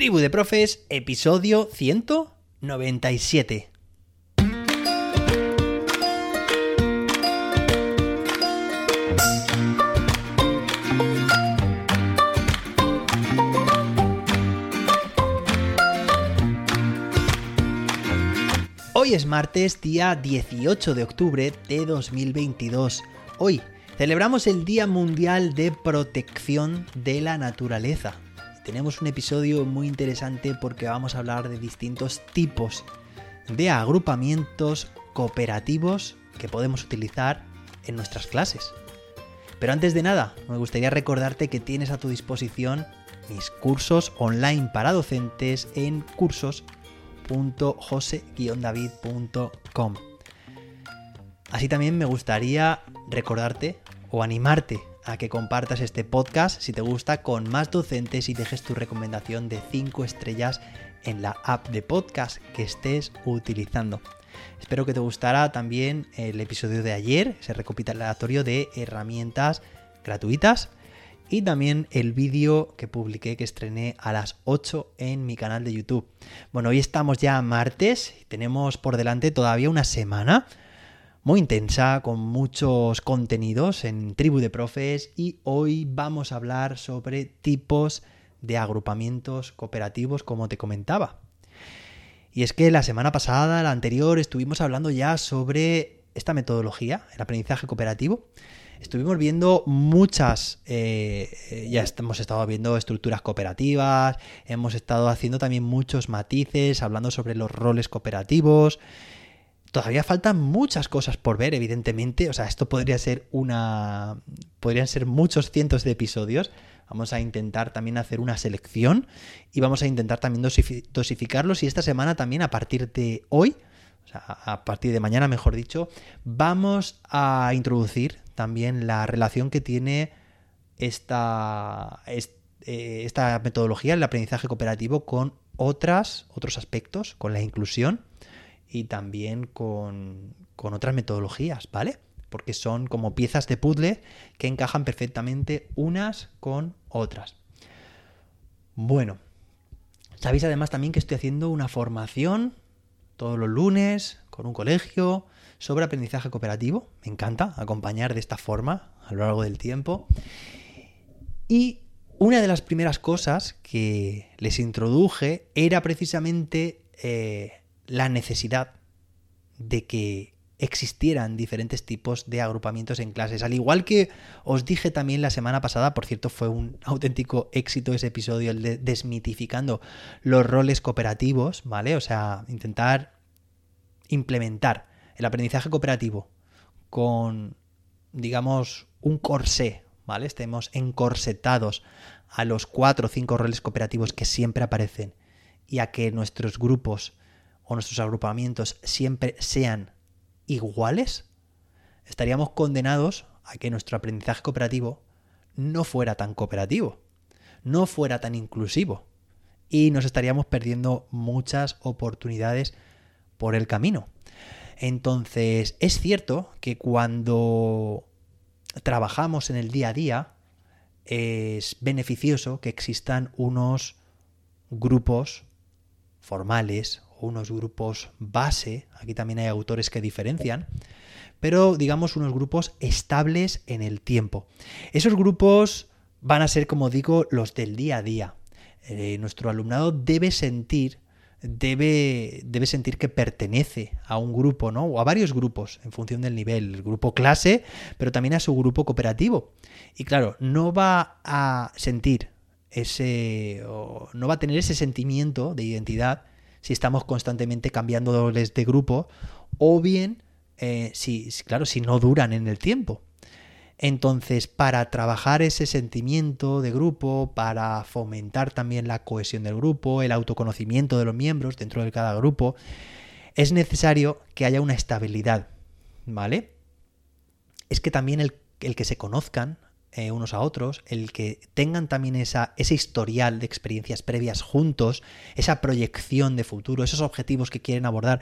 Tribu de Profes, episodio 197. Hoy es martes, día 18 de octubre de 2022. Hoy celebramos el Día Mundial de Protección de la Naturaleza. Tenemos un episodio muy interesante porque vamos a hablar de distintos tipos de agrupamientos cooperativos que podemos utilizar en nuestras clases. Pero antes de nada, me gustaría recordarte que tienes a tu disposición mis cursos online para docentes en cursos.jose-david.com. Así también me gustaría recordarte o animarte a que compartas este podcast si te gusta con más docentes y dejes tu recomendación de 5 estrellas en la app de podcast que estés utilizando. Espero que te gustara también el episodio de ayer, ese recopilatorio de herramientas gratuitas y también el vídeo que publiqué que estrené a las 8 en mi canal de YouTube. Bueno, hoy estamos ya martes tenemos por delante todavía una semana muy intensa, con muchos contenidos en Tribu de Profes y hoy vamos a hablar sobre tipos de agrupamientos cooperativos como te comentaba. Y es que la semana pasada, la anterior, estuvimos hablando ya sobre esta metodología, el aprendizaje cooperativo. Estuvimos viendo muchas, eh, ya hemos estado viendo estructuras cooperativas, hemos estado haciendo también muchos matices, hablando sobre los roles cooperativos, Todavía faltan muchas cosas por ver, evidentemente. O sea, esto podría ser una. Podrían ser muchos cientos de episodios. Vamos a intentar también hacer una selección y vamos a intentar también dosificarlos. Y esta semana también, a partir de hoy, o sea, a partir de mañana, mejor dicho, vamos a introducir también la relación que tiene esta, eh, esta metodología, el aprendizaje cooperativo, con otras, otros aspectos, con la inclusión y también con, otras metodologías, ¿vale? Porque son como piezas de puzzle que encajan perfectamente unas con otras. Bueno, sabéis además también que estoy haciendo una formación todos los lunes con un colegio sobre aprendizaje cooperativo. Me encanta acompañar de esta forma a lo largo del tiempo. Y una de las primeras cosas que les introduje era precisamente eh, la necesidad de que existieran diferentes tipos de agrupamientos en clases. Al igual que os dije también la semana pasada, por cierto, fue un auténtico éxito ese episodio, el de desmitificando los roles cooperativos, ¿vale? O sea, intentar implementar el aprendizaje cooperativo con, digamos, un corsé, ¿vale? Estemos encorsetados a los cuatro o cinco roles cooperativos que siempre aparecen y a que nuestros grupos o nuestros agrupamientos siempre sean iguales, estaríamos condenados a que nuestro aprendizaje cooperativo no fuera tan cooperativo, no fuera tan inclusivo y nos estaríamos perdiendo muchas oportunidades por el camino. Entonces, es cierto que cuando trabajamos en el día a día, es beneficioso que existan unos grupos formales unos grupos base, aquí también hay autores que diferencian, pero digamos unos grupos estables en el tiempo. Esos grupos van a ser, como digo, los del día a día. Eh, nuestro alumnado debe sentir, debe, debe sentir que pertenece a un grupo, ¿no? O a varios grupos, en función del nivel. El grupo clase, pero también a su grupo cooperativo. Y claro, no va a sentir ese. no va a tener ese sentimiento de identidad si estamos constantemente cambiando dobles de grupo o bien, eh, si, claro, si no duran en el tiempo. Entonces, para trabajar ese sentimiento de grupo, para fomentar también la cohesión del grupo, el autoconocimiento de los miembros dentro de cada grupo, es necesario que haya una estabilidad, ¿vale? Es que también el, el que se conozcan eh, unos a otros, el que tengan también esa, ese historial de experiencias previas juntos, esa proyección de futuro, esos objetivos que quieren abordar.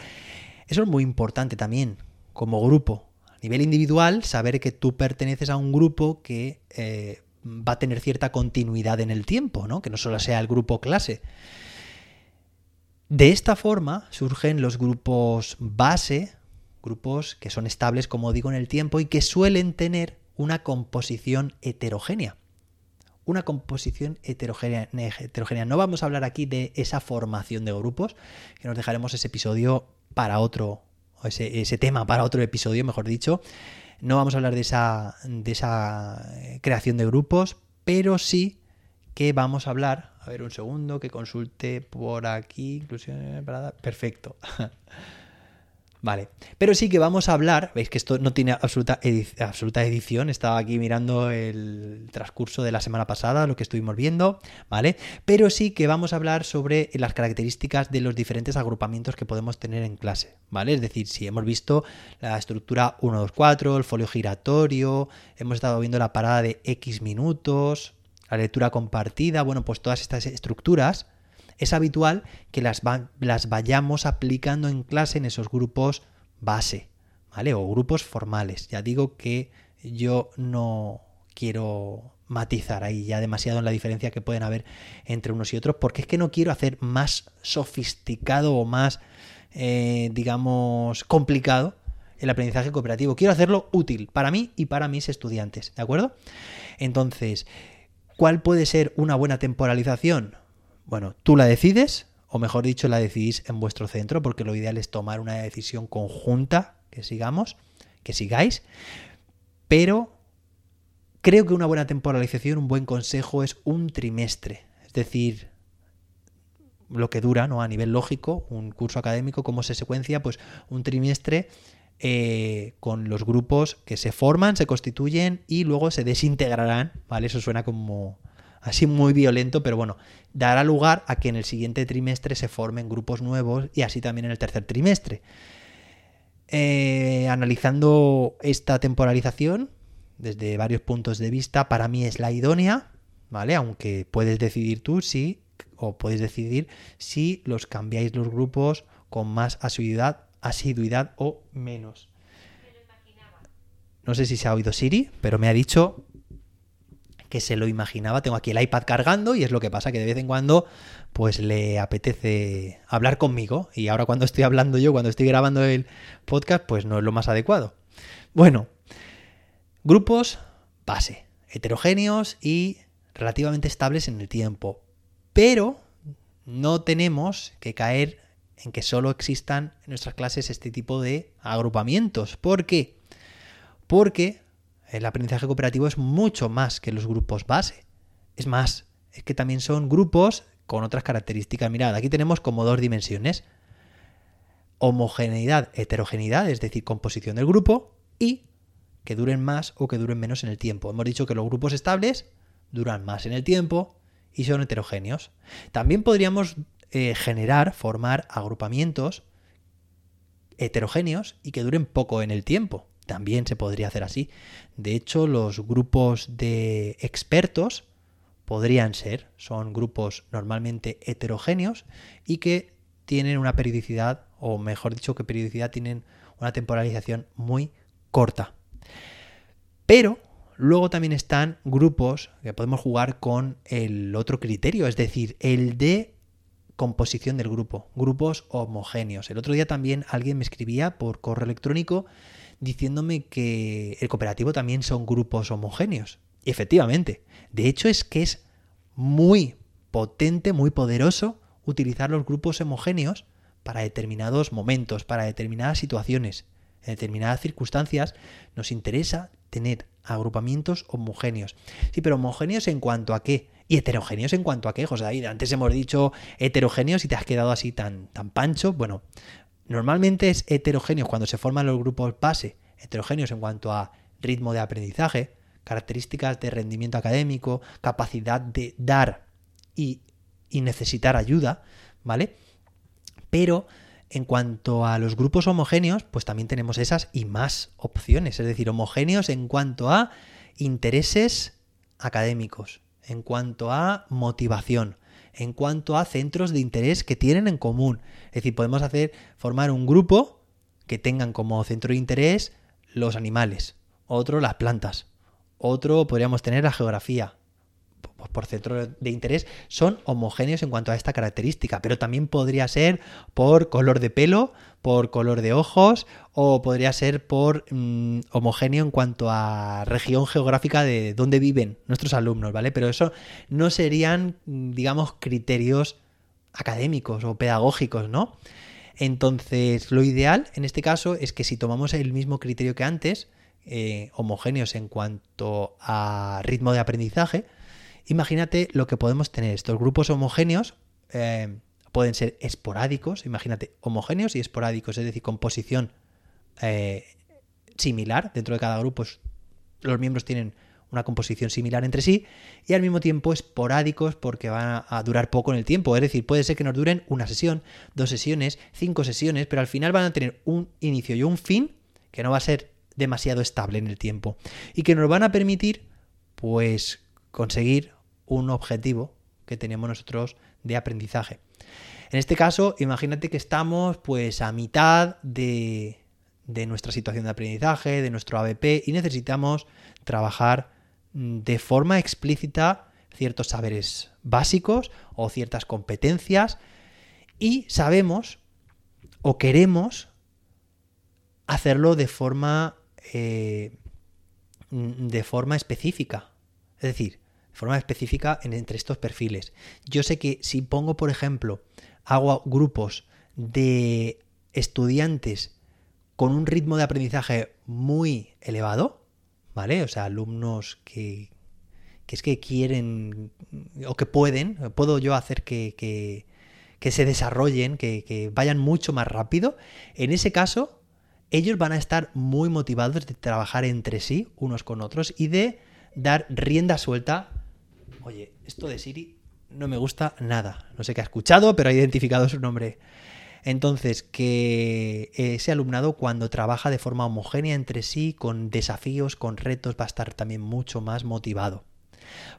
Eso es muy importante también como grupo. A nivel individual, saber que tú perteneces a un grupo que eh, va a tener cierta continuidad en el tiempo, ¿no? que no solo sea el grupo clase. De esta forma surgen los grupos base, grupos que son estables, como digo, en el tiempo y que suelen tener una composición heterogénea. Una composición heterogénea, heterogénea. No vamos a hablar aquí de esa formación de grupos, que nos dejaremos ese episodio para otro, ese, ese tema para otro episodio, mejor dicho. No vamos a hablar de esa, de esa eh, creación de grupos, pero sí que vamos a hablar. A ver, un segundo, que consulte por aquí. Inclusión Perfecto. Vale, pero sí que vamos a hablar, veis que esto no tiene absoluta, absoluta edición, estaba aquí mirando el transcurso de la semana pasada, lo que estuvimos viendo, ¿vale? Pero sí que vamos a hablar sobre las características de los diferentes agrupamientos que podemos tener en clase, ¿vale? Es decir, si hemos visto la estructura 1, 2, 4, el folio giratorio, hemos estado viendo la parada de X minutos, la lectura compartida, bueno, pues todas estas estructuras es habitual que las, las vayamos aplicando en clase en esos grupos base, ¿vale? O grupos formales. Ya digo que yo no quiero matizar ahí ya demasiado en la diferencia que pueden haber entre unos y otros, porque es que no quiero hacer más sofisticado o más, eh, digamos, complicado el aprendizaje cooperativo. Quiero hacerlo útil para mí y para mis estudiantes, ¿de acuerdo? Entonces, ¿cuál puede ser una buena temporalización? Bueno, tú la decides, o mejor dicho, la decidís en vuestro centro, porque lo ideal es tomar una decisión conjunta, que sigamos, que sigáis, pero creo que una buena temporalización, un buen consejo es un trimestre, es decir, lo que dura, ¿no? A nivel lógico, un curso académico, cómo se secuencia, pues un trimestre eh, con los grupos que se forman, se constituyen y luego se desintegrarán, ¿vale? Eso suena como así muy violento, pero bueno, dará lugar a que en el siguiente trimestre se formen grupos nuevos y así también en el tercer trimestre. Eh, analizando esta temporalización desde varios puntos de vista, para mí es la idónea, ¿vale? Aunque puedes decidir tú si, o puedes decidir si los cambiáis los grupos con más asiduidad, asiduidad o menos. No sé si se ha oído Siri, pero me ha dicho que se lo imaginaba. Tengo aquí el iPad cargando y es lo que pasa, que de vez en cuando pues le apetece hablar conmigo y ahora cuando estoy hablando yo, cuando estoy grabando el podcast, pues no es lo más adecuado. Bueno, grupos base, heterogéneos y relativamente estables en el tiempo, pero no tenemos que caer en que solo existan en nuestras clases este tipo de agrupamientos. ¿Por qué? Porque el aprendizaje cooperativo es mucho más que los grupos base. Es más, es que también son grupos con otras características. Mirad, aquí tenemos como dos dimensiones. Homogeneidad, heterogeneidad, es decir, composición del grupo, y que duren más o que duren menos en el tiempo. Hemos dicho que los grupos estables duran más en el tiempo y son heterogéneos. También podríamos eh, generar, formar agrupamientos heterogéneos y que duren poco en el tiempo. También se podría hacer así. De hecho, los grupos de expertos podrían ser, son grupos normalmente heterogéneos y que tienen una periodicidad, o mejor dicho, que periodicidad tienen una temporalización muy corta. Pero luego también están grupos que podemos jugar con el otro criterio, es decir, el de composición del grupo, grupos homogéneos. El otro día también alguien me escribía por correo electrónico diciéndome que el cooperativo también son grupos homogéneos. Y efectivamente, de hecho es que es muy potente, muy poderoso utilizar los grupos homogéneos para determinados momentos, para determinadas situaciones. En determinadas circunstancias nos interesa tener agrupamientos homogéneos. Sí, pero homogéneos en cuanto a qué? Y heterogéneos en cuanto a qué, José Antes hemos dicho heterogéneos y te has quedado así tan, tan pancho. Bueno, Normalmente es heterogéneo cuando se forman los grupos base, heterogéneos en cuanto a ritmo de aprendizaje, características de rendimiento académico, capacidad de dar y, necesitar ayuda, ¿vale? Pero en cuanto a los grupos homogéneos, pues también tenemos esas y más opciones, es decir, homogéneos en cuanto a intereses académicos, en cuanto a motivación, en cuanto a centros de interés que tienen en común. Es decir, podemos hacer formar un grupo que tengan como centro de interés los animales, otro las plantas, otro podríamos tener la geografía, por centro de interés son homogéneos en cuanto a esta característica, pero también podría ser por color de pelo, por color de ojos o podría ser por mm, homogéneo en cuanto a región geográfica de donde viven nuestros alumnos, ¿vale? Pero eso no serían, digamos, criterios académicos o pedagógicos, ¿no? Entonces, lo ideal en este caso es que si tomamos el mismo criterio que antes, eh, homogéneos en cuanto a ritmo de aprendizaje, imagínate lo que podemos tener. Estos grupos homogéneos eh, pueden ser esporádicos, imagínate, homogéneos y esporádicos, es decir, composición eh, similar. Dentro de cada grupo los miembros tienen una composición similar entre sí y al mismo tiempo esporádicos porque van a durar poco en el tiempo. Es decir, puede ser que nos duren una sesión, dos sesiones, cinco sesiones, pero al final van a tener un inicio y un fin que no va a ser demasiado estable en el tiempo y que nos van a permitir pues conseguir un objetivo que tenemos nosotros de aprendizaje. En este caso, imagínate que estamos pues a mitad de, de nuestra situación de aprendizaje, de nuestro ABP y necesitamos trabajar mm, de forma explícita ciertos saberes básicos o ciertas competencias y sabemos o queremos hacerlo de forma eh, mm, de forma específica. Es decir, forma específica entre estos perfiles. Yo sé que si pongo, por ejemplo, hago grupos de estudiantes con un ritmo de aprendizaje muy elevado, ¿vale? O sea, alumnos que, es que quieren o que pueden, puedo yo hacer que, que, se desarrollen, que, que vayan mucho más rápido. En ese caso, ellos van a estar muy motivados de trabajar entre sí, unos con otros, y de dar rienda suelta oye, esto de Siri no me gusta nada. No sé qué ha escuchado, pero ha identificado su nombre. Entonces, que ese alumnado cuando trabaja de forma homogénea entre sí, con desafíos, con retos, va a estar también mucho más motivado.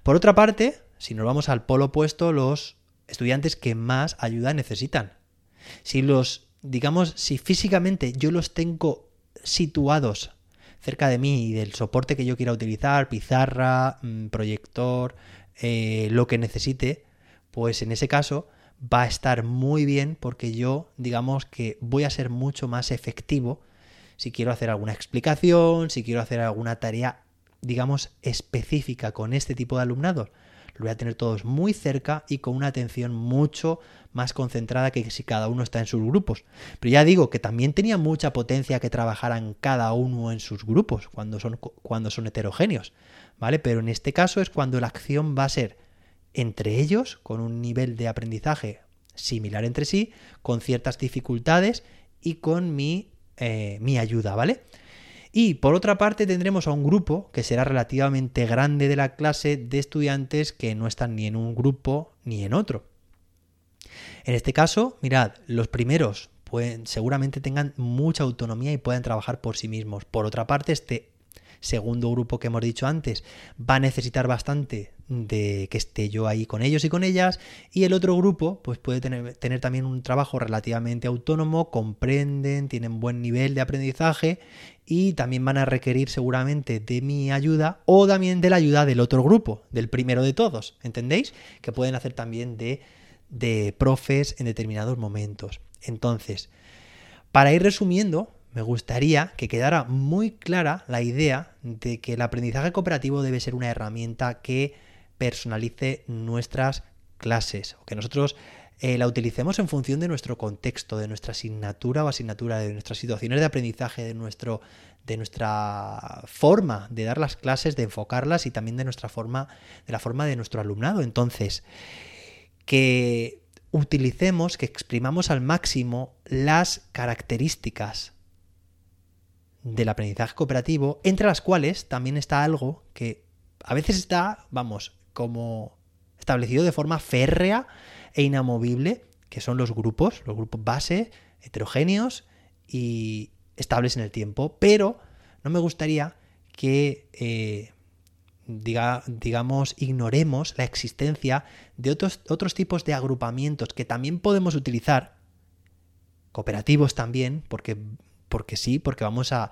Por otra parte, si nos vamos al polo opuesto, los estudiantes que más ayuda necesitan. Si los, digamos, si físicamente yo los tengo situados cerca de mí y del soporte que yo quiera utilizar, pizarra, mm, proyector, eh, lo que necesite, pues en ese caso va a estar muy bien porque yo digamos que voy a ser mucho más efectivo si quiero hacer alguna explicación, si quiero hacer alguna tarea digamos específica con este tipo de alumnado. Lo voy a tener todos muy cerca y con una atención mucho más concentrada que si cada uno está en sus grupos. Pero ya digo que también tenía mucha potencia que trabajaran cada uno en sus grupos cuando son, cuando son heterogéneos. ¿vale? Pero en este caso es cuando la acción va a ser entre ellos, con un nivel de aprendizaje similar entre sí, con ciertas dificultades y con mi, eh, mi ayuda, ¿vale? Y por otra parte tendremos a un grupo que será relativamente grande de la clase de estudiantes que no están ni en un grupo ni en otro. En este caso, mirad, los primeros pueden, seguramente tengan mucha autonomía y puedan trabajar por sí mismos. Por otra parte, este segundo grupo que hemos dicho antes va a necesitar bastante de que esté yo ahí con ellos y con ellas y el otro grupo pues puede tener, tener también un trabajo relativamente autónomo, comprenden, tienen buen nivel de aprendizaje y también van a requerir seguramente de mi ayuda o también de la ayuda del otro grupo, del primero de todos, ¿entendéis? Que pueden hacer también de, de profes en determinados momentos. Entonces, para ir resumiendo, me gustaría que quedara muy clara la idea de que el aprendizaje cooperativo debe ser una herramienta que personalice nuestras clases o que nosotros eh, la utilicemos en función de nuestro contexto, de nuestra asignatura o asignatura, de nuestras situaciones de aprendizaje, de, nuestro, de nuestra forma de dar las clases, de enfocarlas y también de nuestra forma, de la forma de nuestro alumnado. Entonces, que utilicemos, que exprimamos al máximo las características del aprendizaje cooperativo, entre las cuales también está algo que a veces está, vamos, como establecido de forma férrea e inamovible, que son los grupos, los grupos base, heterogéneos y estables en el tiempo, pero no me gustaría que, eh, diga, digamos, ignoremos la existencia de otros, otros tipos de agrupamientos que también podemos utilizar, cooperativos también, porque porque sí, porque vamos a,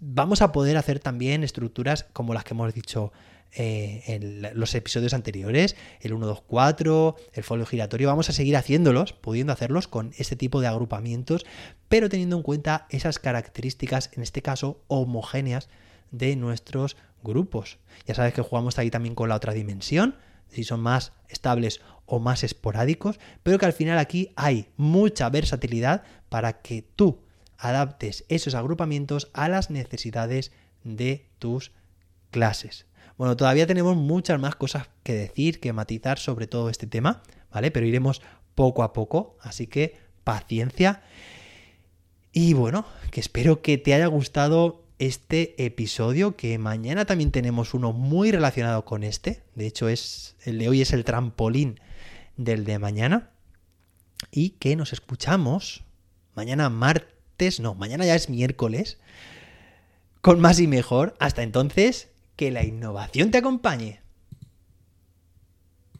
vamos a poder hacer también estructuras como las que hemos dicho eh, los episodios anteriores, el 1, 2, 4, el folio giratorio, vamos a seguir haciéndolos, pudiendo hacerlos con este tipo de agrupamientos, pero teniendo en cuenta esas características, en este caso homogéneas, de nuestros grupos. Ya sabes que jugamos ahí también con la otra dimensión, si son más estables o más esporádicos, pero que al final aquí hay mucha versatilidad para que tú adaptes esos agrupamientos a las necesidades de tus clases. Bueno, todavía tenemos muchas más cosas que decir, que matizar sobre todo este tema, ¿vale? Pero iremos poco a poco, así que paciencia. Y bueno, que espero que te haya gustado este episodio, que mañana también tenemos uno muy relacionado con este. De hecho, es el de hoy es el trampolín del de mañana. Y que nos escuchamos mañana martes, no, mañana ya es miércoles, con más y mejor. Hasta entonces, que la innovación te acompañe.